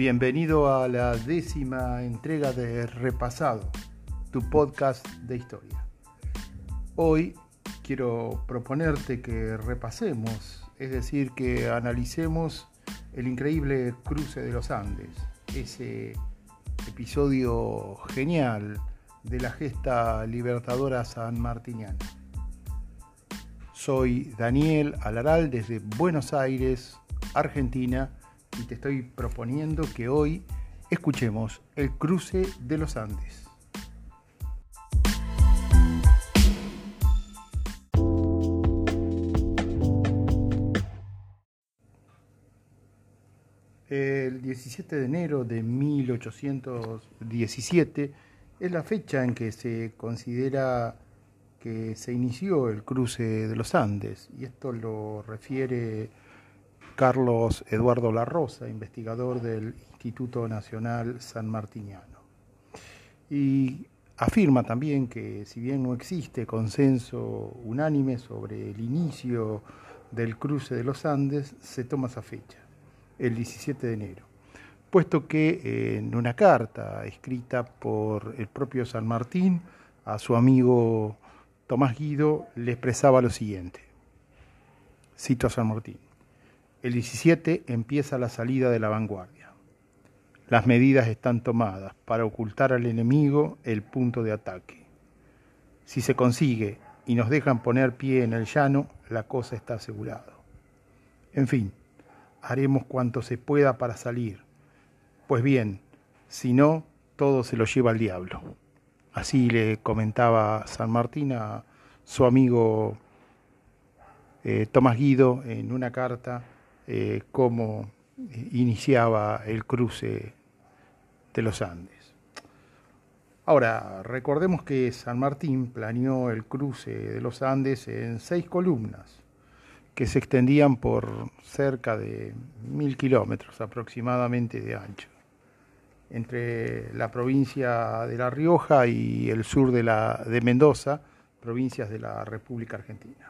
Bienvenido a la décima entrega de Repasado, tu podcast de historia. Hoy quiero proponerte que repasemos, es decir, que analicemos el increíble cruce de los Andes, ese episodio genial de la gesta libertadora sanmartiniana. Soy Daniel Alaral desde Buenos Aires, Argentina, y te estoy proponiendo que hoy escuchemos el cruce de los Andes. El 17 de enero de 1817 es la fecha en que se considera que se inició el cruce de los Andes y esto lo refiere Carlos Eduardo La Rosa, investigador del Instituto Nacional San Martiniano. Y afirma también que si bien no existe consenso unánime sobre el inicio del cruce de los Andes, se toma esa fecha, el 17 de enero, puesto que en una carta escrita por el propio San Martín a su amigo Tomás Guido le expresaba lo siguiente. Cito a San Martín. El 17 empieza la salida de la vanguardia. Las medidas están tomadas para ocultar al enemigo el punto de ataque. Si se consigue y nos dejan poner pie en el llano, la cosa está asegurada. En fin, haremos cuanto se pueda para salir. Pues bien, si no, todo se lo lleva al diablo. Así le comentaba San Martín a su amigo eh, Tomás Guido en una carta eh, cómo iniciaba el cruce de los Andes. Ahora, recordemos que San Martín planeó el cruce de los Andes en seis columnas que se extendían por cerca de mil kilómetros aproximadamente de ancho, entre la provincia de La Rioja y el sur de, la, de Mendoza, provincias de la República Argentina.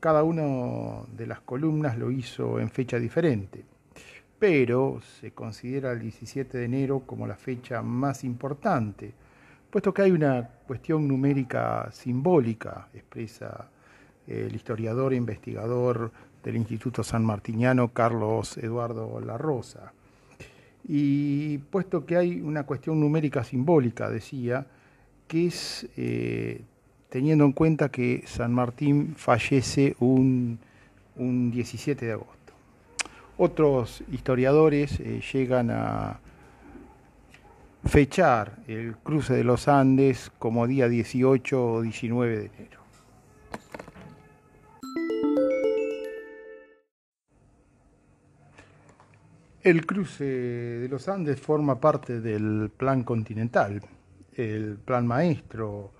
Cada una de las columnas lo hizo en fecha diferente, pero se considera el 17 de enero como la fecha más importante, puesto que hay una cuestión numérica simbólica, expresa el historiador e investigador del Instituto San Martiniano Carlos Eduardo La Rosa. Y puesto que hay una cuestión numérica simbólica, decía, que es eh, teniendo en cuenta que San Martín fallece un, 17 de agosto. Otros historiadores eh, llegan a fechar el cruce de los Andes como día 18 o 19 de enero. El cruce de los Andes forma parte del plan continental, el plan maestro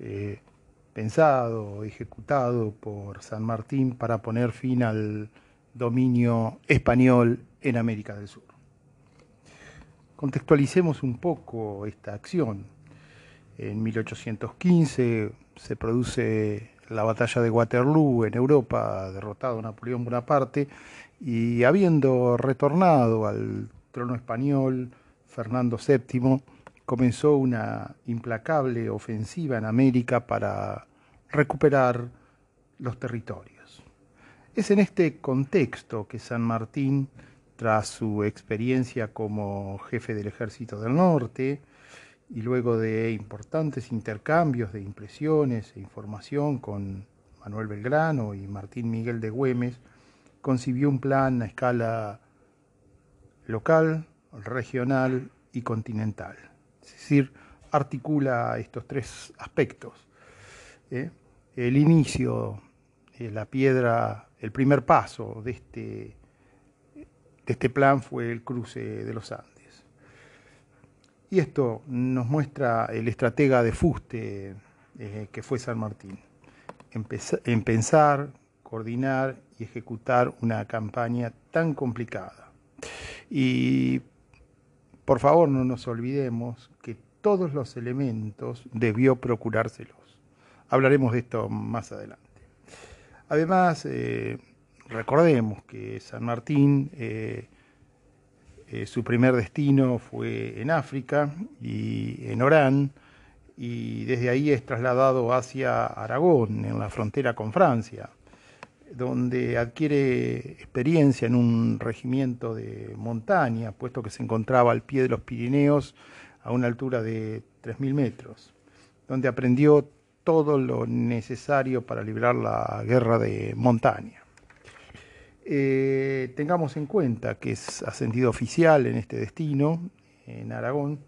eh, pensado, ejecutado por San Martín para poner fin al dominio español en América del Sur. Contextualicemos un poco esta acción. En 1815 se produce la batalla de Waterloo en Europa, derrotado Napoleón Bonaparte, y habiendo retornado al trono español Fernando VII, comenzó una implacable ofensiva en América para recuperar los territorios. Es en este contexto que San Martín, tras su experiencia como jefe del ejército del norte, y luego de importantes intercambios de impresiones e información con Manuel Belgrano y Martín Miguel de Güemes, concibió un plan a escala local, regional y continental es decir, articula estos tres aspectos. ¿eh? El inicio, eh, la piedra, el primer paso de este, de este plan fue el cruce de los Andes. Y esto nos muestra el estratega de fuste eh, que fue San Martín, en pensar, coordinar y ejecutar una campaña tan complicada. Y por favor, no nos olvidemos que todos los elementos debió procurárselos. Hablaremos de esto más adelante. Además, eh, recordemos que San Martín eh, Eh, su primer destino fue en África y en Orán, y desde ahí es trasladado hacia Aragón, en la frontera con Francia, donde adquiere experiencia en un regimiento de montaña, puesto que se encontraba al pie de los Pirineos a una altura de 3.000 metros, donde aprendió todo lo necesario para librar la guerra de montaña. Eh, tengamos en cuenta que es ascendido oficial en este destino, en Aragón,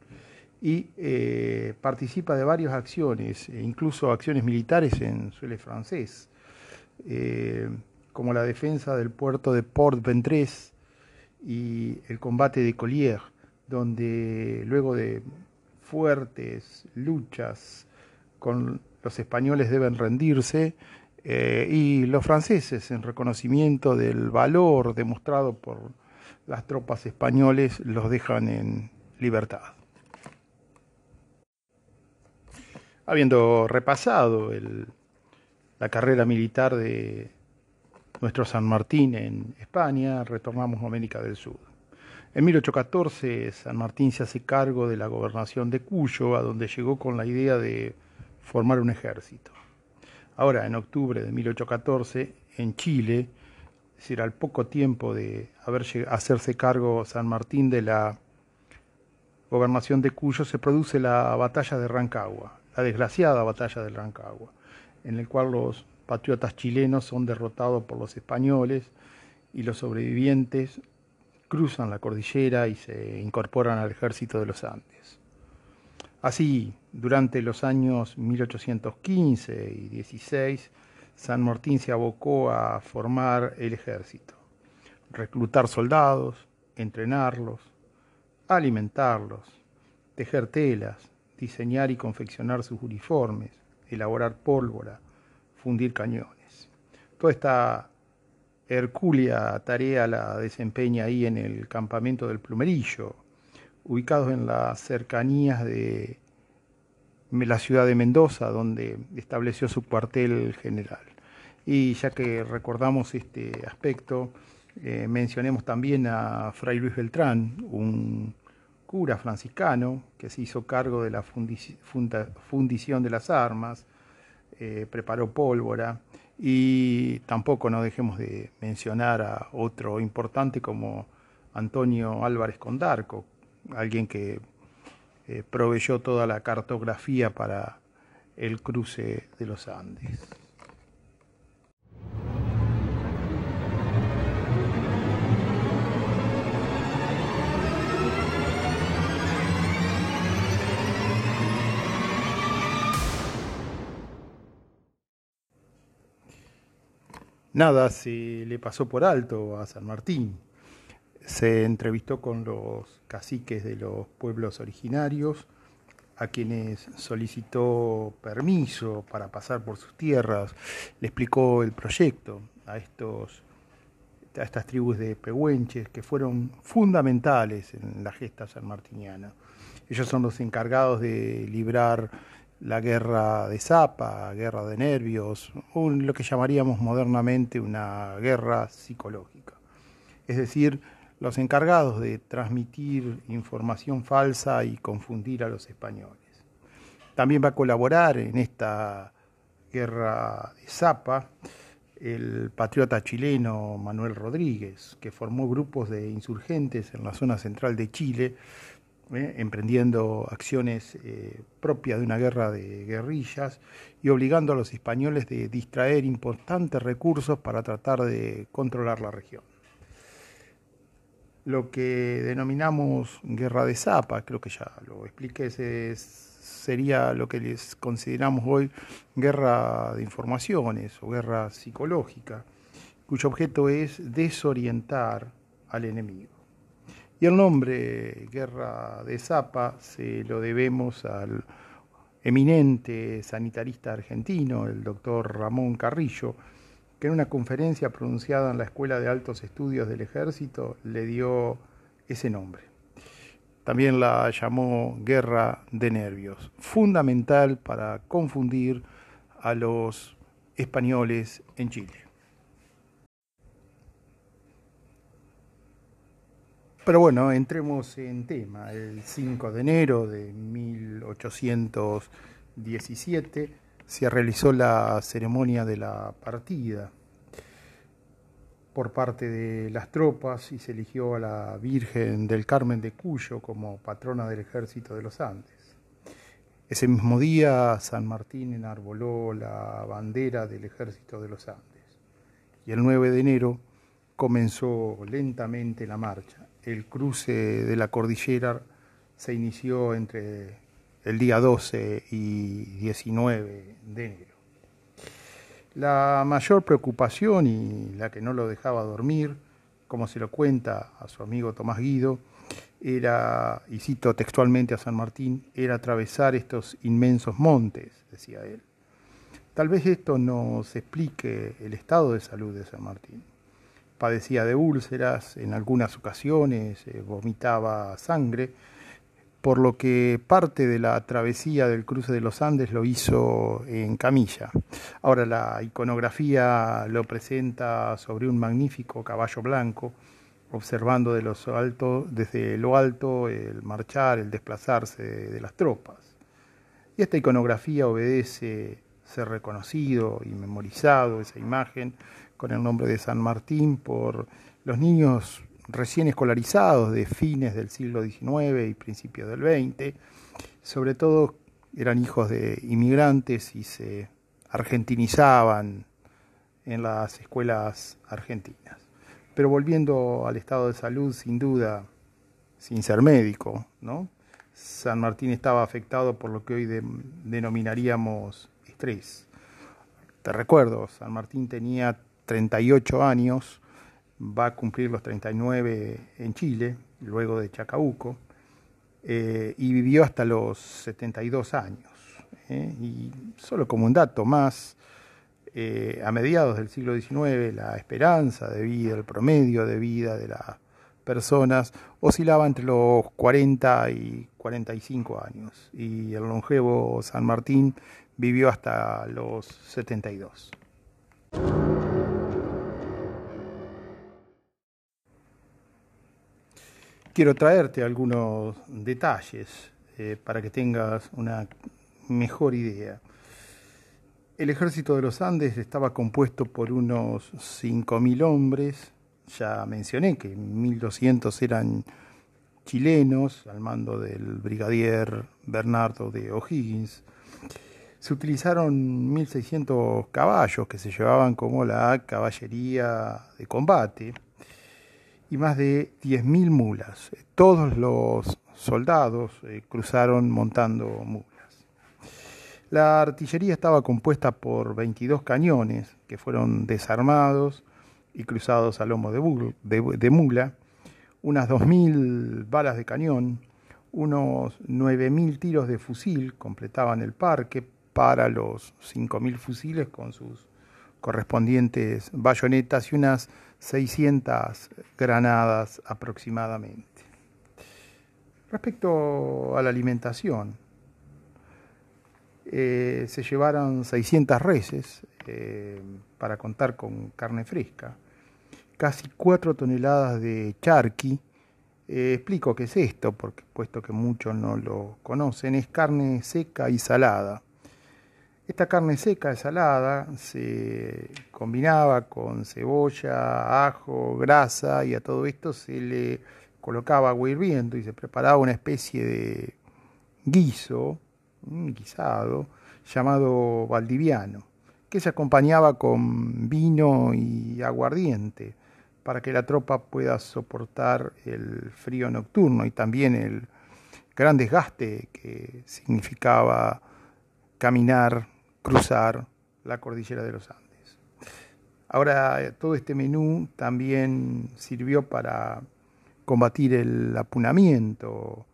y eh, participa de varias acciones, e incluso acciones militares en suelo francés, eh, como la defensa del puerto de Port-Ventress y el combate de Collier, donde luego de fuertes luchas con los españoles deben rendirse eh, y los franceses, en reconocimiento del valor demostrado por las tropas españoles, los dejan en libertad. habiendo repasado la carrera militar de nuestro San Martín en España, retornamos a América del Sur. En 1814 San Martín se hace cargo de la gobernación de Cuyo, a donde llegó con la idea de formar un ejército. Ahora, en octubre de 1814, en Chile, es decir, al poco tiempo de haber hacerse cargo San Martín de la gobernación de Cuyo, se produce la batalla de Rancagua, la desgraciada batalla del Rancagua, en el cual los patriotas chilenos son derrotados por los españoles y los sobrevivientes cruzan la cordillera y se incorporan al ejército de los Andes. Así, durante los años 1815 y 16, San Martín se abocó a formar el ejército, reclutar soldados, entrenarlos, alimentarlos, tejer telas, diseñar y confeccionar sus uniformes, elaborar pólvora, fundir cañones. Toda esta hercúlea tarea la desempeña ahí en el campamento del Plumerillo, ubicados en las cercanías de la ciudad de Mendoza, donde estableció su cuartel general. Y ya que recordamos este aspecto, eh, mencionemos también a Fray Luis Beltrán, un cura franciscano que se hizo cargo de la fundición de las armas, eh, preparó pólvora y tampoco no dejemos de mencionar a otro importante como Antonio Álvarez Condarco, alguien que eh, proveyó toda la cartografía para el cruce de los Andes. Nada se le pasó por alto a San Martín. Se entrevistó con los caciques de los pueblos originarios, a quienes solicitó permiso para pasar por sus tierras, le explicó el proyecto a, estos, a estas tribus de pehuenches que fueron fundamentales en la gesta sanmartiniana. Ellos son los encargados de librar la guerra de Zapa, guerra de nervios, lo que llamaríamos modernamente una guerra psicológica. Es decir, los encargados de transmitir información falsa y confundir a los españoles. También va a colaborar en esta guerra de Zapa el patriota chileno Manuel Rodríguez, que formó grupos de insurgentes en la zona central de Chile ¿eh? emprendiendo acciones eh, propias de una guerra de guerrillas y obligando a los españoles de distraer importantes recursos para tratar de controlar la región. Lo que denominamos guerra de zapa, creo que ya lo expliqué, sería lo que les consideramos hoy guerra de informaciones o guerra psicológica, cuyo objeto es desorientar al enemigo. Y el nombre Guerra de Zapa se lo debemos al eminente sanitarista argentino, el doctor Ramón Carrillo, que en una conferencia pronunciada en la Escuela de Altos Estudios del Ejército le dio ese nombre. También la llamó guerra de nervios, fundamental para confundir a los españoles en Chile. Pero bueno, entremos en tema. El 5 de enero de 1817 se realizó la ceremonia de la partida por parte de las tropas y se eligió a la Virgen del Carmen de Cuyo como patrona del ejército de los Andes. Ese mismo día San Martín enarboló la bandera del ejército de los Andes y el 9 de enero comenzó lentamente la marcha. El cruce de la cordillera se inició entre el día 12 y 19 de enero. La mayor preocupación y la que no lo dejaba dormir, como se lo cuenta a su amigo Tomás Guido, era, y cito textualmente a San Martín, era atravesar estos inmensos montes, decía él. Tal vez esto nos explique el estado de salud de San Martín padecía de úlceras, en algunas ocasiones eh, vomitaba sangre, por lo que parte de la travesía del cruce de los Andes lo hizo en camilla. Ahora la iconografía lo presenta sobre un magnífico caballo blanco, observando de desde lo alto el marchar, el desplazarse de las tropas. Y esta iconografía obedece ser reconocido y memorizado esa imagen con el nombre de San Martín por los niños recién escolarizados de fines del siglo XIX y principios del XX. Sobre todo eran hijos de inmigrantes y se argentinizaban en las escuelas argentinas. Pero volviendo al estado de salud, sin duda, sin ser médico, ¿no? San Martín estaba afectado por lo que hoy denominaríamos estrés. Te recuerdo, San Martín tenía 38 años, va a cumplir los 39 en Chile, luego de Chacabuco, eh, y vivió hasta los 72 años. ¿eh? Y solo como un dato más, eh, a mediados del siglo XIX la esperanza de vida, el promedio de vida de las personas oscilaba entre los 40 y 45 años, y el longevo San Martín vivió hasta los 72. Quiero traerte algunos detalles eh, para que tengas una mejor idea. El ejército de los Andes estaba compuesto por unos 5.000 hombres, ya mencioné que 1.200 eran chilenos al mando del brigadier Bernardo de O'Higgins. Se utilizaron 1.600 caballos que se llevaban como la caballería de combate y más de 10.000 mulas. Todos los soldados eh, cruzaron montando mulas. La artillería estaba compuesta por 22 cañones que fueron desarmados y cruzados a lomo de, mula, unas 2.000 balas de cañón, unos 9.000 tiros de fusil completaban el parque para los 5.000 fusiles con sus correspondientes bayonetas y unas 600 granadas aproximadamente. Respecto a la alimentación, eh, se llevaron 600 reses eh, para contar con carne fresca, casi 4 toneladas de charqui. Eh, explico qué es esto, porque puesto que muchos no lo conocen, es carne seca y salada esta carne seca salada se combinaba con cebolla, ajo, grasa y a todo esto se le colocaba agua hirviendo y se preparaba una especie de guiso, un guisado, llamado valdiviano, que se acompañaba con vino y aguardiente para que la tropa pueda soportar el frío nocturno y también el gran desgaste que significaba caminar cruzar la cordillera de los Andes. Ahora, eh, todo este menú también sirvió para combatir el apunamiento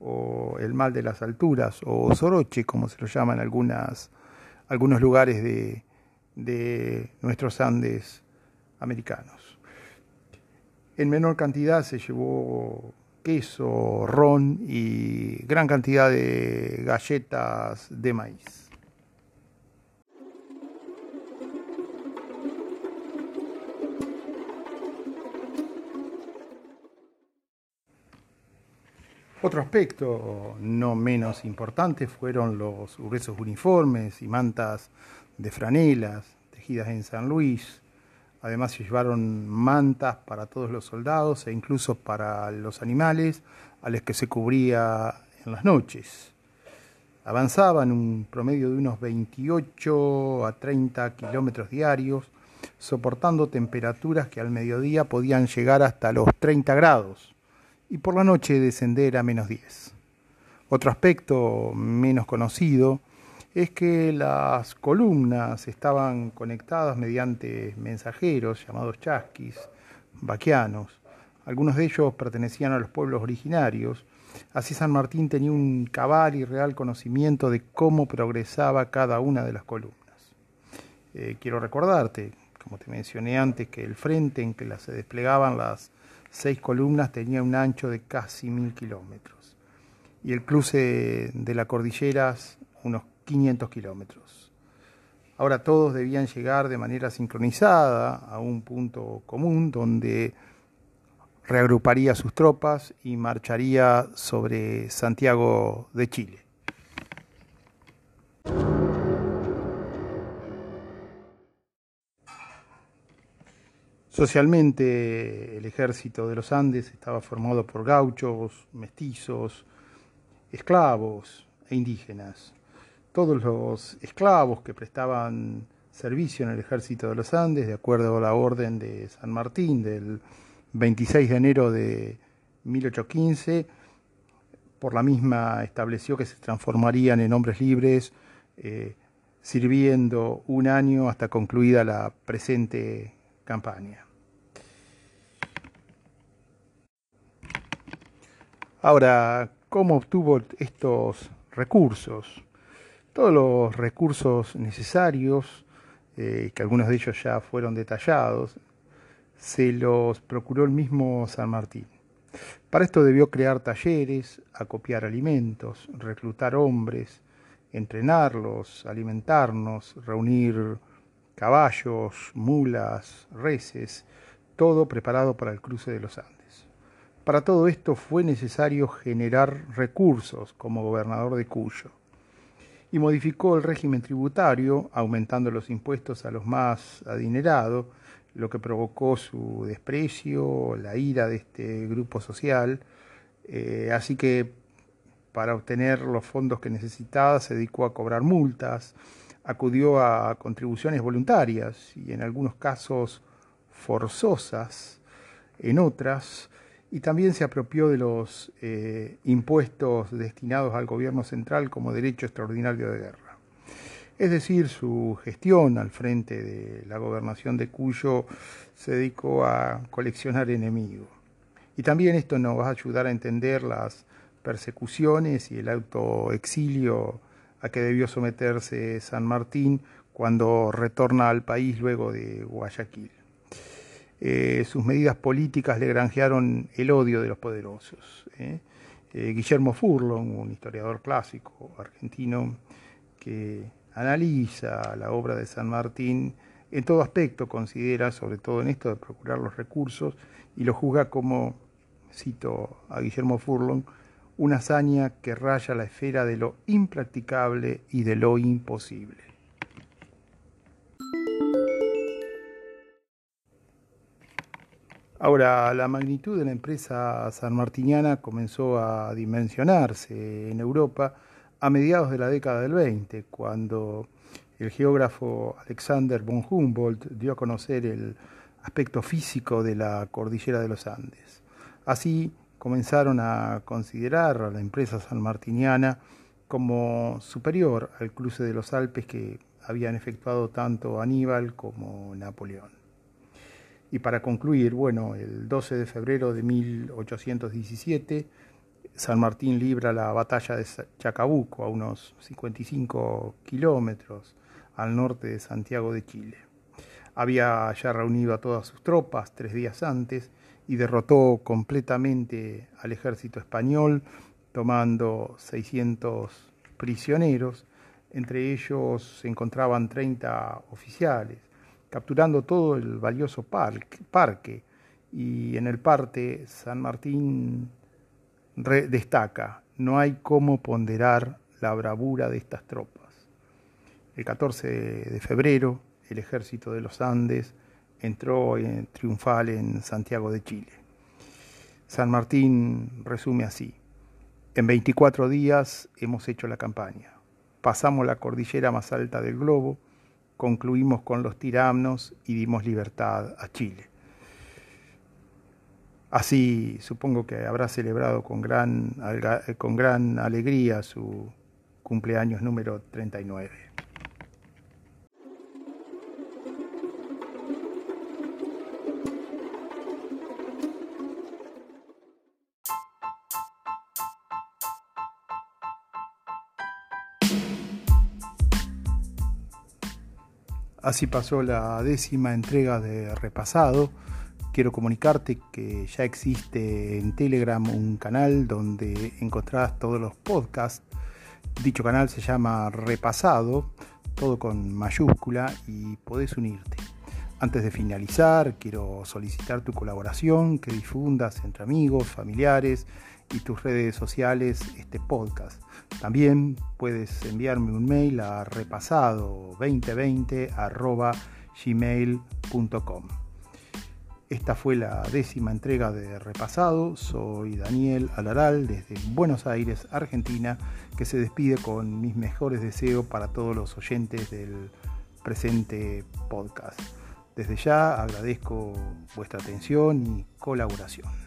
o el mal de las alturas, o soroche, como se lo llaman algunos lugares de, de nuestros Andes americanos. En menor cantidad se llevó queso, ron y gran cantidad de galletas de maíz. Otro aspecto no menos importante fueron los gruesos uniformes y mantas de franelas tejidas en San Luis. Además se llevaron mantas para todos los soldados e incluso para los animales a los que se cubría en las noches. Avanzaban un promedio de unos 28 a 30 kilómetros diarios, soportando temperaturas que al mediodía podían llegar hasta los 30 grados y por la noche descender a menos 10. Otro aspecto menos conocido es que las columnas estaban conectadas mediante mensajeros llamados chasquis, vaquianos. Algunos de ellos pertenecían a los pueblos originarios. Así San Martín tenía un cabal y real conocimiento de cómo progresaba cada una de las columnas. Eh, quiero recordarte, como te mencioné antes, que el frente en que se desplegaban las seis columnas tenía un ancho de casi mil kilómetros y el cruce de las cordilleras unos 500 kilómetros. Ahora todos debían llegar de manera sincronizada a un punto común donde reagruparía sus tropas y marcharía sobre Santiago de Chile. Socialmente el ejército de los Andes estaba formado por gauchos, mestizos, esclavos e indígenas. Todos los esclavos que prestaban servicio en el ejército de los Andes, de acuerdo a la orden de San Martín del 26 de enero de 1815, por la misma estableció que se transformarían en hombres libres, eh, sirviendo un año hasta concluida la presente campaña. Ahora, ¿cómo obtuvo estos recursos? Todos los recursos necesarios, eh, que algunos de ellos ya fueron detallados, se los procuró el mismo San Martín. Para esto debió crear talleres, acopiar alimentos, reclutar hombres, entrenarlos, alimentarnos, reunir caballos, mulas, reses, todo preparado para el cruce de los Andes. Para todo esto fue necesario generar recursos como gobernador de Cuyo y modificó el régimen tributario, aumentando los impuestos a los más adinerados, lo que provocó su desprecio, la ira de este grupo social. Eh, así que para obtener los fondos que necesitaba se dedicó a cobrar multas, acudió a contribuciones voluntarias y en algunos casos forzosas, en otras, y también se apropió de los eh, impuestos destinados al gobierno central como derecho extraordinario de guerra. Es decir, su gestión al frente de la gobernación de Cuyo se dedicó a coleccionar enemigos. Y también esto nos va a ayudar a entender las persecuciones y el autoexilio a que debió someterse San Martín cuando retorna al país luego de Guayaquil. Eh, sus medidas políticas le granjearon el odio de los poderosos. ¿eh? Eh, Guillermo Furlong, un historiador clásico argentino que analiza la obra de San Martín, en todo aspecto considera, sobre todo en esto de procurar los recursos, y lo juzga como, cito a Guillermo Furlong, una hazaña que raya la esfera de lo impracticable y de lo imposible. Ahora, la magnitud de la empresa sanmartiniana comenzó a dimensionarse en Europa a mediados de la década del 20, cuando el geógrafo Alexander von Humboldt dio a conocer el aspecto físico de la cordillera de los Andes. Así, comenzaron a considerar a la empresa sanmartiniana como superior al cruce de los Alpes que habían efectuado tanto Aníbal como Napoleón. Y para concluir, bueno, el 12 de febrero de 1817, San Martín libra la batalla de Chacabuco, a unos 55 kilómetros al norte de Santiago de Chile. Había ya reunido a todas sus tropas tres días antes y derrotó completamente al ejército español, tomando 600 prisioneros, entre ellos se encontraban 30 oficiales, capturando todo el valioso parque, y en el parte San Martín destaca, no hay cómo ponderar la bravura de estas tropas. El 14 de febrero, el ejército de los Andes entró en, triunfal en Santiago de Chile. San Martín resume así, en 24 días hemos hecho la campaña, pasamos la cordillera más alta del globo, concluimos con los tiranos y dimos libertad a Chile. Así supongo que habrá celebrado con gran, con gran alegría su cumpleaños número 39. Así pasó la décima entrega de Repasado quiero comunicarte que ya existe en Telegram un canal donde encontrarás todos los podcasts. Dicho canal se llama Repasado, todo con mayúscula y podés unirte. Antes de finalizar, quiero solicitar tu colaboración, que difundas entre amigos, familiares y tus redes sociales este podcast. También puedes enviarme un mail a repasado2020 esta fue la décima entrega de Repasado. Soy Daniel Alaral desde Buenos Aires, Argentina, que se despide con mis mejores deseos para todos los oyentes del presente podcast. Desde ya agradezco vuestra atención y colaboración.